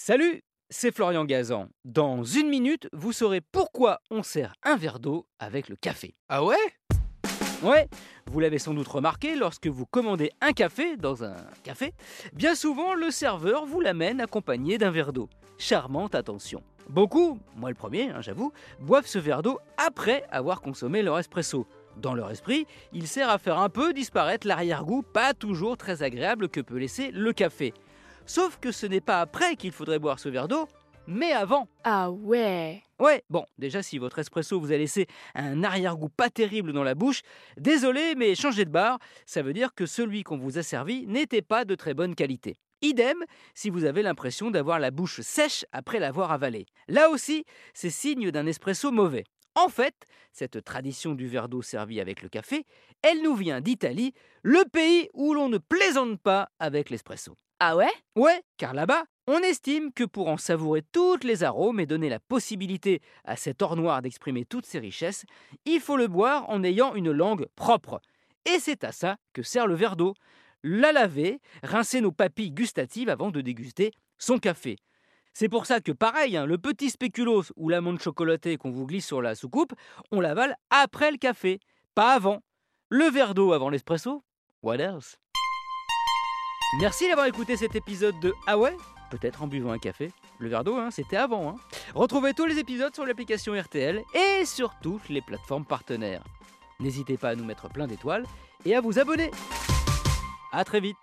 Salut, c'est Florian Gazan. Dans une minute, vous saurez pourquoi on sert un verre d'eau avec le café. Ah ouais? Ouais, vous l'avez sans doute remarqué, lorsque vous commandez un café dans un café, bien souvent le serveur vous l'amène accompagné d'un verre d'eau. Charmante attention. Beaucoup, moi le premier, hein, j'avoue, boivent ce verre d'eau après avoir consommé leur espresso. Dans leur esprit, il sert à faire un peu disparaître l'arrière-goût pas toujours très agréable que peut laisser le café. Sauf que ce n'est pas après qu'il faudrait boire ce verre d'eau, mais avant. Ah ouais Ouais, bon, déjà si votre espresso vous a laissé un arrière-goût pas terrible dans la bouche, désolé, mais changez de bar, ça veut dire que celui qu'on vous a servi n'était pas de très bonne qualité. Idem si vous avez l'impression d'avoir la bouche sèche après l'avoir avalé. Là aussi, c'est signe d'un espresso mauvais. En fait, cette tradition du verre d'eau servi avec le café, elle nous vient d'Italie, le pays où l'on ne plaisante pas avec l'espresso. Ah ouais? Ouais, car là-bas, on estime que pour en savourer toutes les arômes et donner la possibilité à cet or noir d'exprimer toutes ses richesses, il faut le boire en ayant une langue propre. Et c'est à ça que sert le verre d'eau. La laver, rincer nos papilles gustatives avant de déguster son café. C'est pour ça que pareil, hein, le petit spéculoos ou l'amande chocolatée qu'on vous glisse sur la soucoupe, on l'avale après le café, pas avant. Le verre d'eau avant l'espresso? What else? Merci d'avoir écouté cet épisode de Ah ouais? Peut-être en buvant un café. Le verre d'eau, hein, c'était avant. Hein. Retrouvez tous les épisodes sur l'application RTL et sur toutes les plateformes partenaires. N'hésitez pas à nous mettre plein d'étoiles et à vous abonner. A très vite